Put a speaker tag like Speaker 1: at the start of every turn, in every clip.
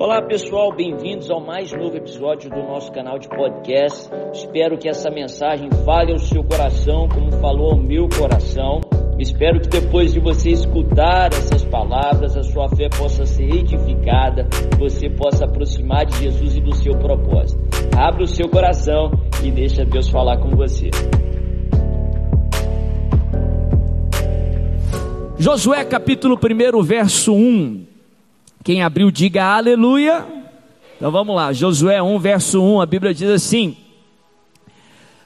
Speaker 1: Olá pessoal, bem-vindos ao mais novo episódio do nosso canal de podcast. Espero que essa mensagem fale ao seu coração, como falou ao meu coração. Espero que depois de você escutar essas palavras, a sua fé possa ser edificada, você possa aproximar de Jesus e do seu propósito. Abra o seu coração e deixa Deus falar com você.
Speaker 2: Josué capítulo 1, verso 1. Quem abriu, diga aleluia. Então vamos lá, Josué 1, verso 1, a Bíblia diz assim: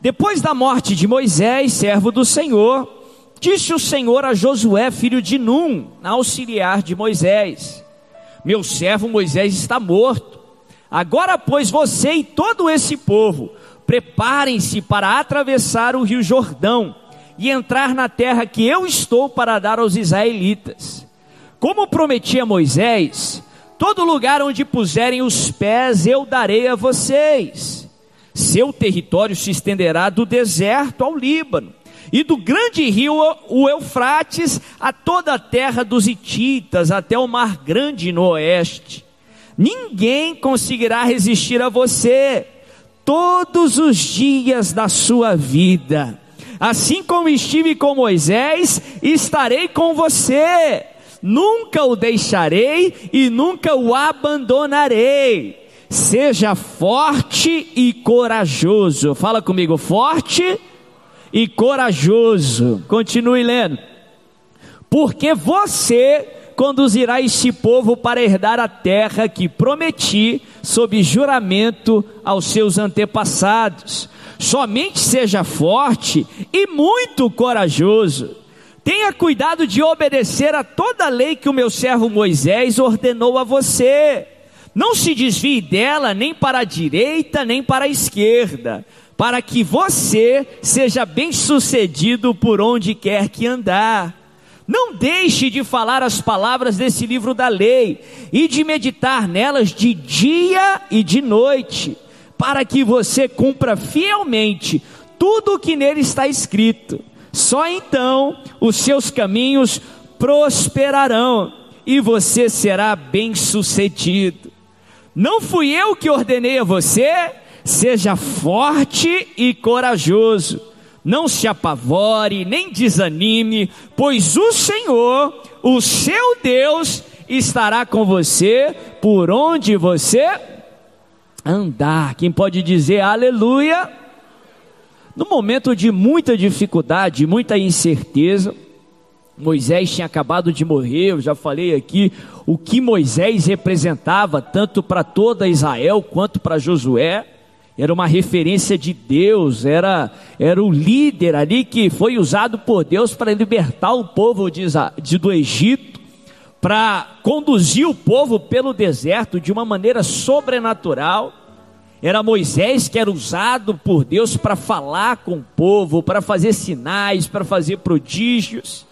Speaker 2: Depois da morte de Moisés, servo do Senhor, disse o Senhor a Josué, filho de Num, auxiliar de Moisés: Meu servo Moisés está morto. Agora, pois, você e todo esse povo, preparem-se para atravessar o rio Jordão e entrar na terra que eu estou para dar aos israelitas. Como prometi a Moisés, todo lugar onde puserem os pés eu darei a vocês. Seu território se estenderá do deserto ao Líbano, e do grande rio, o Eufrates, a toda a terra dos Hititas, até o mar grande no oeste. Ninguém conseguirá resistir a você todos os dias da sua vida Assim como estive com Moisés, estarei com você. Nunca o deixarei e nunca o abandonarei. Seja forte e corajoso. Fala comigo, forte e corajoso. Continue lendo. Porque você conduzirá este povo para herdar a terra que prometi sob juramento aos seus antepassados somente seja forte e muito corajoso. Tenha cuidado de obedecer a toda a lei que o meu servo Moisés ordenou a você. Não se desvie dela nem para a direita nem para a esquerda, para que você seja bem-sucedido por onde quer que andar. Não deixe de falar as palavras desse livro da lei e de meditar nelas de dia e de noite para que você cumpra fielmente tudo o que nele está escrito. Só então os seus caminhos prosperarão e você será bem-sucedido. Não fui eu que ordenei a você, seja forte e corajoso. Não se apavore, nem desanime, pois o Senhor, o seu Deus, estará com você por onde você andar. Quem pode dizer aleluia? No momento de muita dificuldade, muita incerteza, Moisés tinha acabado de morrer, eu já falei aqui o que Moisés representava, tanto para toda Israel quanto para Josué. Era uma referência de Deus, era, era o líder ali que foi usado por Deus para libertar o povo de, de do Egito, para conduzir o povo pelo deserto de uma maneira sobrenatural. Era Moisés que era usado por Deus para falar com o povo, para fazer sinais, para fazer prodígios.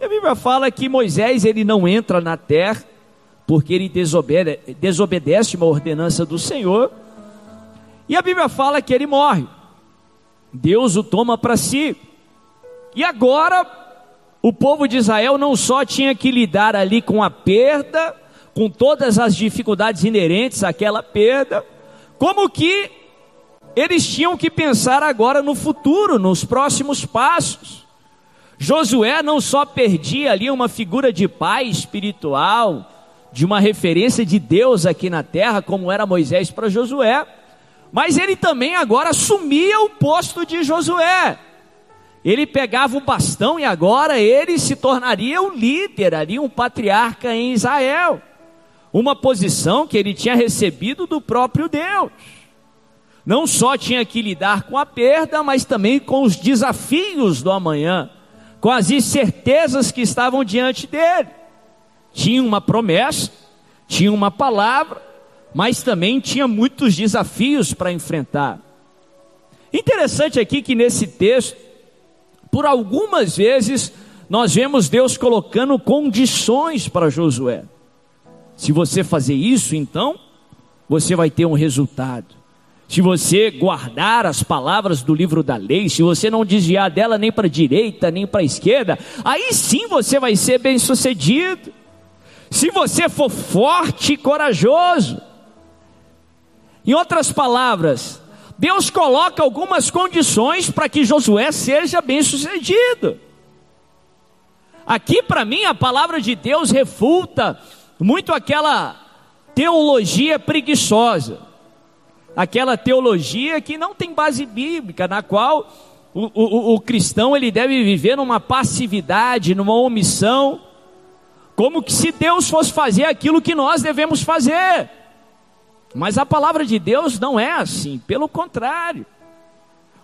Speaker 2: E a Bíblia fala que Moisés ele não entra na terra porque ele desobede desobedece uma ordenança do Senhor. E a Bíblia fala que ele morre. Deus o toma para si. E agora o povo de Israel não só tinha que lidar ali com a perda, com todas as dificuldades inerentes àquela perda, como que eles tinham que pensar agora no futuro, nos próximos passos. Josué não só perdia ali uma figura de pai espiritual, de uma referência de Deus aqui na terra, como era Moisés para Josué, mas ele também agora assumia o posto de Josué. Ele pegava o bastão e agora ele se tornaria o líder ali, um patriarca em Israel uma posição que ele tinha recebido do próprio Deus. Não só tinha que lidar com a perda, mas também com os desafios do amanhã, com as incertezas que estavam diante dele. Tinha uma promessa, tinha uma palavra, mas também tinha muitos desafios para enfrentar. Interessante aqui que nesse texto, por algumas vezes, nós vemos Deus colocando condições para Josué. Se você fazer isso, então, você vai ter um resultado. Se você guardar as palavras do livro da lei, se você não desviar dela nem para a direita, nem para a esquerda, aí sim você vai ser bem sucedido. se você for forte e corajoso. Em outras palavras, Deus coloca algumas condições para que Josué seja bem sucedido. Aqui, para mim, a palavra de Deus refuta muito aquela teologia preguiçosa, aquela teologia que não tem base bíblica, na qual o, o, o cristão ele deve viver numa passividade, numa omissão, como que se Deus fosse fazer aquilo que nós devemos fazer. Mas a palavra de Deus não é assim, pelo contrário.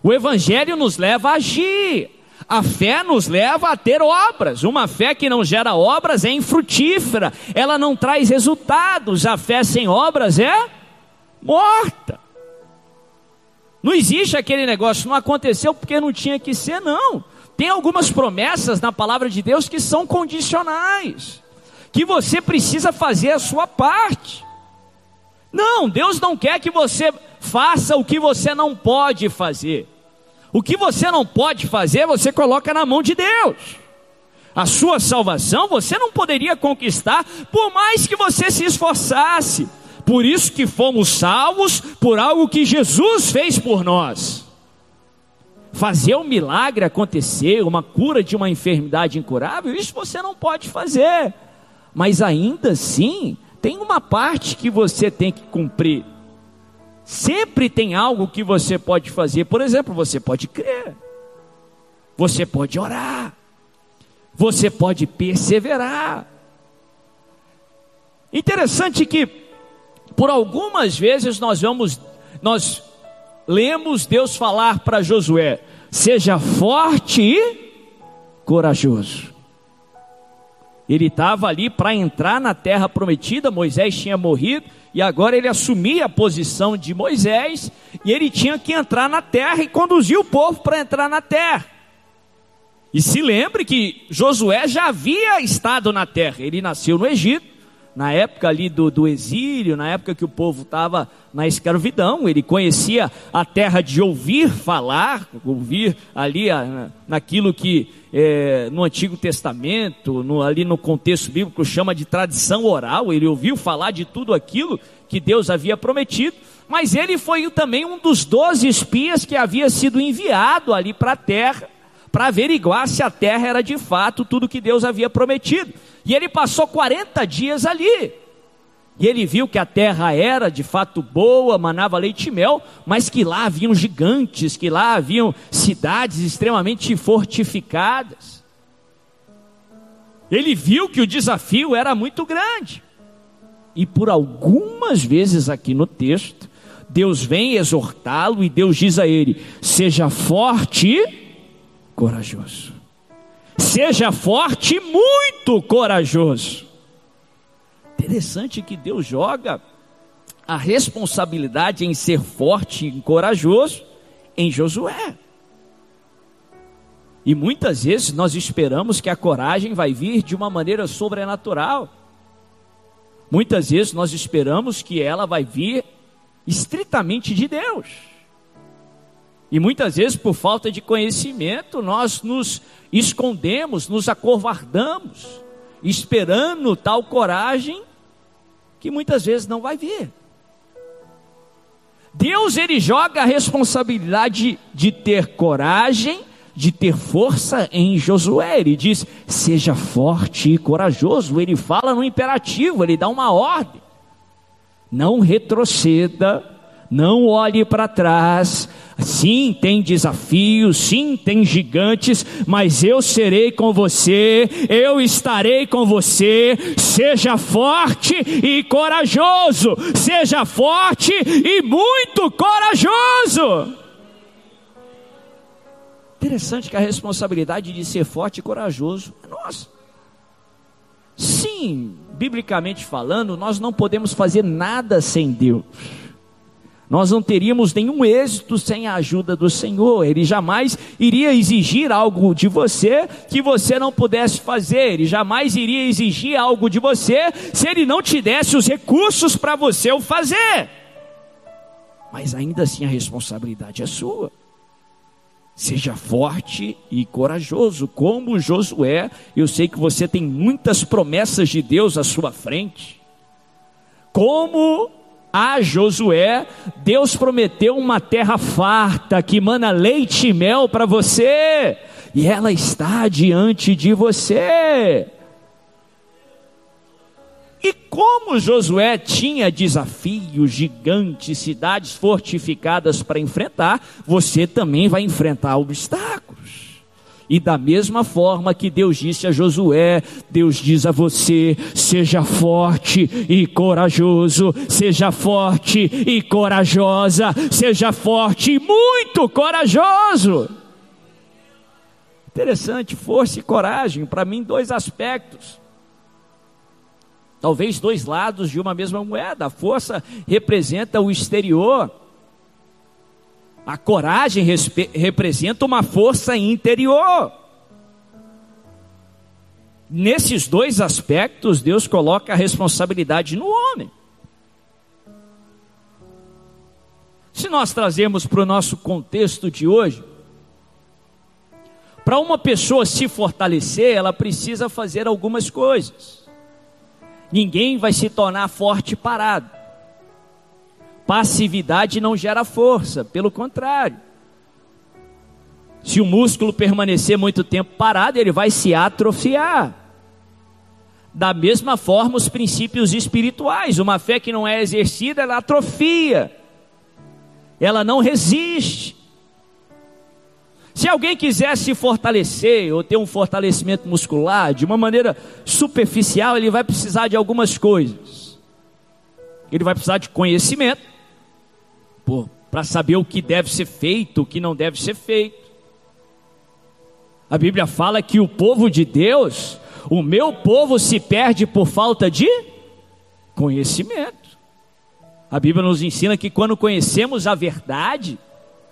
Speaker 2: O Evangelho nos leva a agir, a fé nos leva a ter obras. Uma fé que não gera obras é infrutífera, ela não traz resultados. A fé sem obras é morta. Não existe aquele negócio, não aconteceu porque não tinha que ser, não. Tem algumas promessas na palavra de Deus que são condicionais, que você precisa fazer a sua parte. Não, Deus não quer que você faça o que você não pode fazer. O que você não pode fazer, você coloca na mão de Deus. A sua salvação você não poderia conquistar por mais que você se esforçasse. Por isso que fomos salvos por algo que Jesus fez por nós. Fazer um milagre acontecer, uma cura de uma enfermidade incurável, isso você não pode fazer. Mas ainda assim, tem uma parte que você tem que cumprir. Sempre tem algo que você pode fazer. Por exemplo, você pode crer. Você pode orar. Você pode perseverar. Interessante que por algumas vezes nós vamos nós lemos Deus falar para Josué: "Seja forte e corajoso". Ele estava ali para entrar na terra prometida, Moisés tinha morrido, e agora ele assumia a posição de Moisés, e ele tinha que entrar na terra e conduzir o povo para entrar na terra. E se lembre que Josué já havia estado na terra, ele nasceu no Egito, na época ali do, do exílio, na época que o povo estava na escravidão, ele conhecia a terra de ouvir falar, ouvir ali a, naquilo que é, no Antigo Testamento, no, ali no contexto bíblico, chama de tradição oral. Ele ouviu falar de tudo aquilo que Deus havia prometido, mas ele foi também um dos doze espias que havia sido enviado ali para a terra, para averiguar se a terra era de fato tudo que Deus havia prometido. E ele passou 40 dias ali. E ele viu que a terra era de fato boa, manava leite e mel, mas que lá haviam gigantes, que lá haviam cidades extremamente fortificadas. Ele viu que o desafio era muito grande. E por algumas vezes aqui no texto, Deus vem exortá-lo e Deus diz a ele: seja forte corajoso. Seja forte e muito corajoso. Interessante que Deus joga a responsabilidade em ser forte e corajoso em Josué. E muitas vezes nós esperamos que a coragem vai vir de uma maneira sobrenatural. Muitas vezes nós esperamos que ela vai vir estritamente de Deus. E muitas vezes, por falta de conhecimento, nós nos escondemos, nos acovardamos, esperando tal coragem que muitas vezes não vai vir. Deus ele joga a responsabilidade de ter coragem, de ter força em Josué. Ele diz: "Seja forte e corajoso". Ele fala no imperativo, ele dá uma ordem. Não retroceda, não olhe para trás, Sim, tem desafios, sim, tem gigantes, mas eu serei com você, eu estarei com você. Seja forte e corajoso, seja forte e muito corajoso. Interessante que a responsabilidade de ser forte e corajoso é nossa. Sim, biblicamente falando, nós não podemos fazer nada sem Deus. Nós não teríamos nenhum êxito sem a ajuda do Senhor. Ele jamais iria exigir algo de você que você não pudesse fazer. Ele jamais iria exigir algo de você se ele não te desse os recursos para você o fazer. Mas ainda assim a responsabilidade é sua. Seja forte e corajoso, como Josué. Eu sei que você tem muitas promessas de Deus à sua frente. Como a Josué, Deus prometeu uma terra farta que mana leite e mel para você, e ela está diante de você. E como Josué tinha desafios gigantes, cidades fortificadas para enfrentar, você também vai enfrentar obstáculos. E da mesma forma que Deus disse a Josué, Deus diz a você: seja forte e corajoso, seja forte e corajosa, seja forte e muito corajoso. Interessante, força e coragem, para mim, dois aspectos. Talvez dois lados de uma mesma moeda. A força representa o exterior, a coragem representa uma força interior. Nesses dois aspectos, Deus coloca a responsabilidade no homem. Se nós trazemos para o nosso contexto de hoje, para uma pessoa se fortalecer, ela precisa fazer algumas coisas. Ninguém vai se tornar forte parado. Passividade não gera força, pelo contrário. Se o músculo permanecer muito tempo parado, ele vai se atrofiar. Da mesma forma, os princípios espirituais, uma fé que não é exercida, ela atrofia, ela não resiste. Se alguém quiser se fortalecer ou ter um fortalecimento muscular de uma maneira superficial, ele vai precisar de algumas coisas. Ele vai precisar de conhecimento, para saber o que deve ser feito, o que não deve ser feito. A Bíblia fala que o povo de Deus, o meu povo se perde por falta de conhecimento. A Bíblia nos ensina que quando conhecemos a verdade,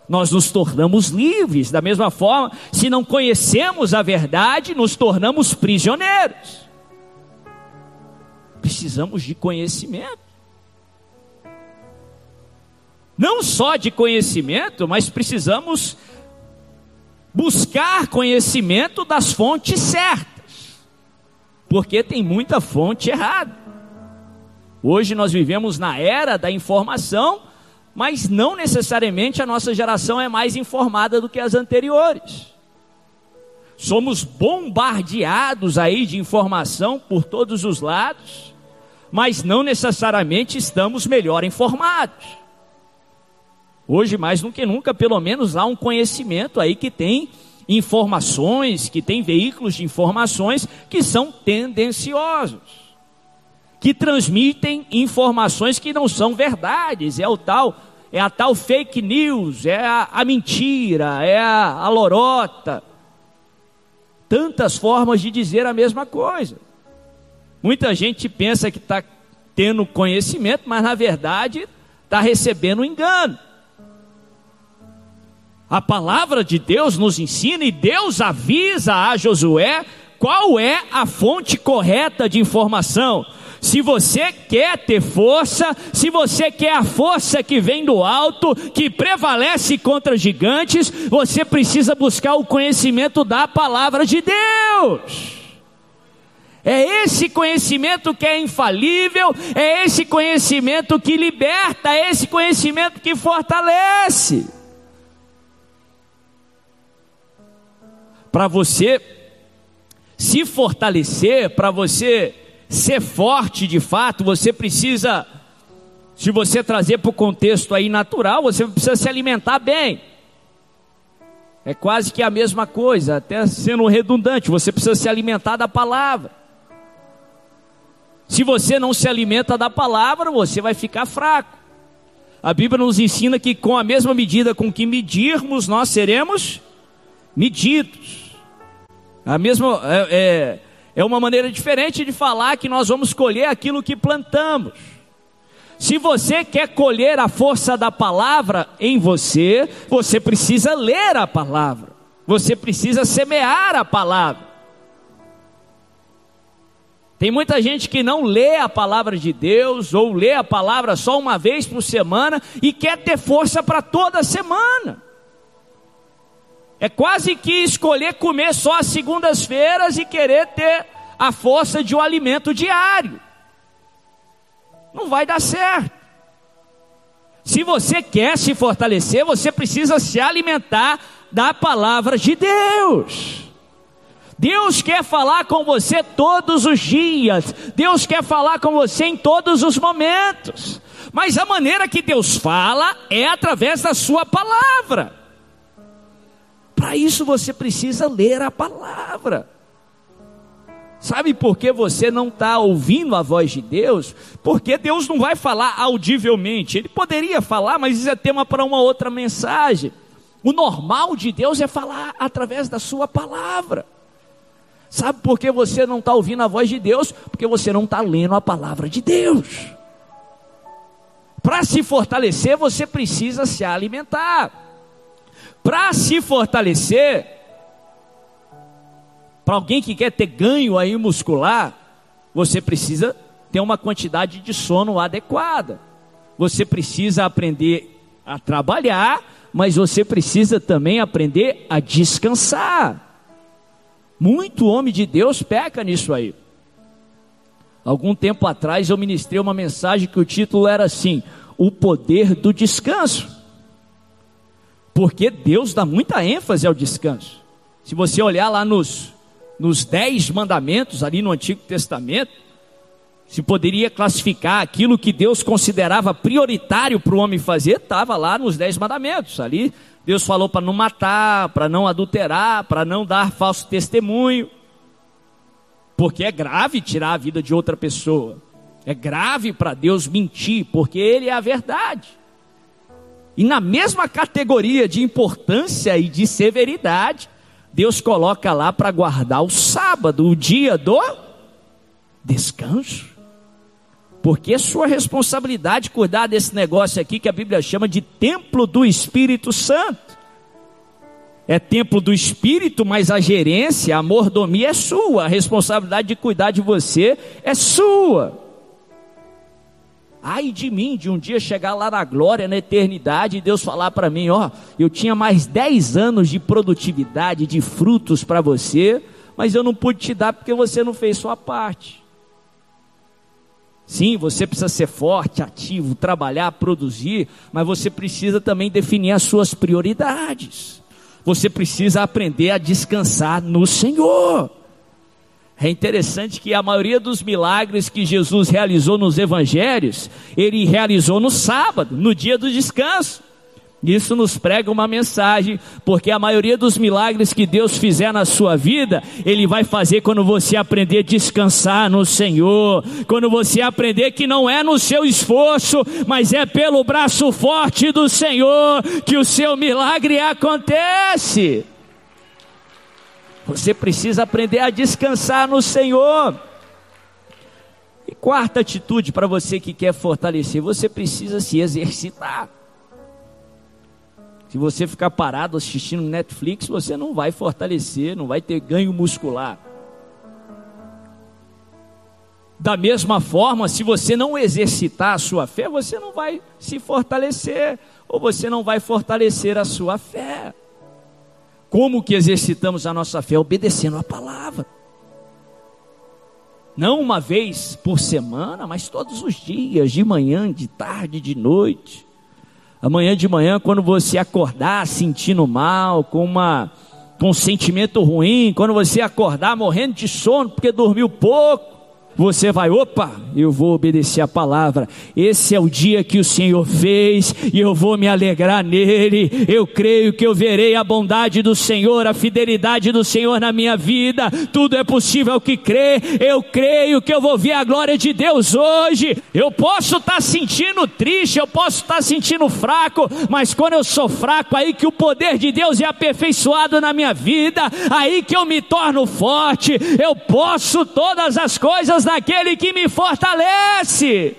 Speaker 2: nós nos tornamos livres. Da mesma forma, se não conhecemos a verdade, nos tornamos prisioneiros. Precisamos de conhecimento. Não só de conhecimento, mas precisamos buscar conhecimento das fontes certas. Porque tem muita fonte errada. Hoje nós vivemos na era da informação mas não necessariamente a nossa geração é mais informada do que as anteriores. Somos bombardeados aí de informação por todos os lados, mas não necessariamente estamos melhor informados. Hoje, mais do que nunca, pelo menos há um conhecimento aí que tem informações, que tem veículos de informações que são tendenciosos, que transmitem informações que não são verdades, é o tal é a tal fake news, é a, a mentira, é a, a lorota. Tantas formas de dizer a mesma coisa. Muita gente pensa que está tendo conhecimento, mas na verdade está recebendo engano. A palavra de Deus nos ensina e Deus avisa a Josué qual é a fonte correta de informação. Se você quer ter força, se você quer a força que vem do alto, que prevalece contra gigantes, você precisa buscar o conhecimento da palavra de Deus. É esse conhecimento que é infalível, é esse conhecimento que liberta, é esse conhecimento que fortalece. Para você se fortalecer, para você ser forte de fato, você precisa, se você trazer para o contexto aí natural, você precisa se alimentar bem. É quase que a mesma coisa, até sendo redundante, você precisa se alimentar da palavra. Se você não se alimenta da palavra, você vai ficar fraco. A Bíblia nos ensina que com a mesma medida com que medirmos, nós seremos medidos. A mesma, é, é, é uma maneira diferente de falar que nós vamos colher aquilo que plantamos. Se você quer colher a força da palavra em você, você precisa ler a palavra. Você precisa semear a palavra. Tem muita gente que não lê a palavra de Deus ou lê a palavra só uma vez por semana e quer ter força para toda semana. É quase que escolher comer só às segundas-feiras e querer ter a força de um alimento diário. Não vai dar certo. Se você quer se fortalecer, você precisa se alimentar da palavra de Deus. Deus quer falar com você todos os dias, Deus quer falar com você em todos os momentos, mas a maneira que Deus fala é através da Sua palavra. Para isso você precisa ler a palavra. Sabe por que você não está ouvindo a voz de Deus? Porque Deus não vai falar audivelmente. Ele poderia falar, mas isso é tema para uma outra mensagem. O normal de Deus é falar através da sua palavra. Sabe por que você não está ouvindo a voz de Deus? Porque você não está lendo a palavra de Deus. Para se fortalecer, você precisa se alimentar. Para se fortalecer, para alguém que quer ter ganho aí muscular, você precisa ter uma quantidade de sono adequada. Você precisa aprender a trabalhar, mas você precisa também aprender a descansar. Muito homem de Deus peca nisso aí. Algum tempo atrás eu ministrei uma mensagem que o título era assim: O poder do descanso. Porque Deus dá muita ênfase ao descanso. Se você olhar lá nos, nos dez mandamentos, ali no Antigo Testamento, se poderia classificar aquilo que Deus considerava prioritário para o homem fazer, estava lá nos dez mandamentos. Ali Deus falou para não matar, para não adulterar, para não dar falso testemunho. Porque é grave tirar a vida de outra pessoa. É grave para Deus mentir, porque Ele é a verdade. E na mesma categoria de importância e de severidade, Deus coloca lá para guardar o sábado, o dia do descanso. Porque é sua responsabilidade cuidar desse negócio aqui que a Bíblia chama de templo do Espírito Santo. É templo do Espírito, mas a gerência, a mordomia é sua, a responsabilidade de cuidar de você é sua. Ai de mim, de um dia chegar lá na glória, na eternidade, e Deus falar para mim: Ó, eu tinha mais 10 anos de produtividade, de frutos para você, mas eu não pude te dar porque você não fez sua parte. Sim, você precisa ser forte, ativo, trabalhar, produzir, mas você precisa também definir as suas prioridades. Você precisa aprender a descansar no Senhor. É interessante que a maioria dos milagres que Jesus realizou nos evangelhos, ele realizou no sábado, no dia do descanso. Isso nos prega uma mensagem, porque a maioria dos milagres que Deus fizer na sua vida, Ele vai fazer quando você aprender a descansar no Senhor, quando você aprender que não é no seu esforço, mas é pelo braço forte do Senhor que o seu milagre acontece. Você precisa aprender a descansar no Senhor. E quarta atitude para você que quer fortalecer, você precisa se exercitar. Se você ficar parado assistindo Netflix, você não vai fortalecer, não vai ter ganho muscular. Da mesma forma, se você não exercitar a sua fé, você não vai se fortalecer, ou você não vai fortalecer a sua fé. Como que exercitamos a nossa fé? Obedecendo a palavra. Não uma vez por semana, mas todos os dias, de manhã, de tarde, de noite. Amanhã de manhã, quando você acordar sentindo mal, com, uma, com um sentimento ruim, quando você acordar morrendo de sono porque dormiu pouco, você vai, opa, eu vou obedecer a palavra. Esse é o dia que o Senhor fez e eu vou me alegrar nele. Eu creio que eu verei a bondade do Senhor, a fidelidade do Senhor na minha vida. Tudo é possível que crê. Eu creio que eu vou ver a glória de Deus hoje. Eu posso estar tá sentindo triste, eu posso estar tá sentindo fraco, mas quando eu sou fraco, aí que o poder de Deus é aperfeiçoado na minha vida, aí que eu me torno forte. Eu posso todas as coisas naquele que me fortalece.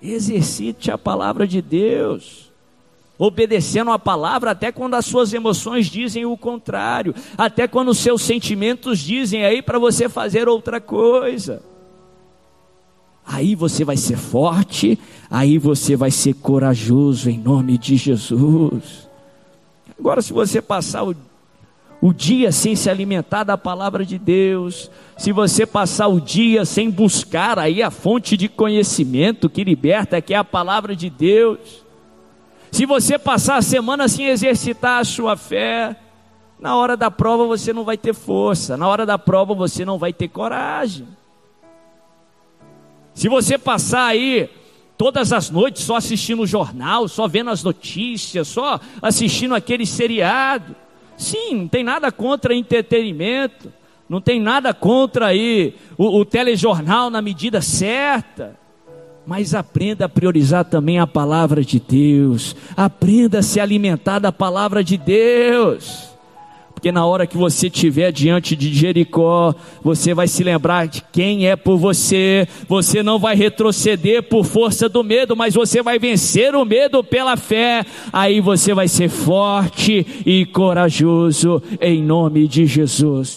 Speaker 2: Exercite a palavra de Deus, obedecendo a palavra até quando as suas emoções dizem o contrário, até quando os seus sentimentos dizem aí para você fazer outra coisa. Aí você vai ser forte, aí você vai ser corajoso em nome de Jesus. Agora, se você passar o, o dia sem se alimentar da palavra de Deus, se você passar o dia sem buscar aí a fonte de conhecimento que liberta, que é a palavra de Deus, se você passar a semana sem exercitar a sua fé, na hora da prova você não vai ter força, na hora da prova você não vai ter coragem. Se você passar aí todas as noites só assistindo o jornal, só vendo as notícias, só assistindo aquele seriado, sim, não tem nada contra entretenimento, não tem nada contra aí o, o telejornal na medida certa. Mas aprenda a priorizar também a palavra de Deus. Aprenda a se alimentar da palavra de Deus. Porque na hora que você estiver diante de Jericó, você vai se lembrar de quem é por você. Você não vai retroceder por força do medo, mas você vai vencer o medo pela fé. Aí você vai ser forte e corajoso em nome de Jesus.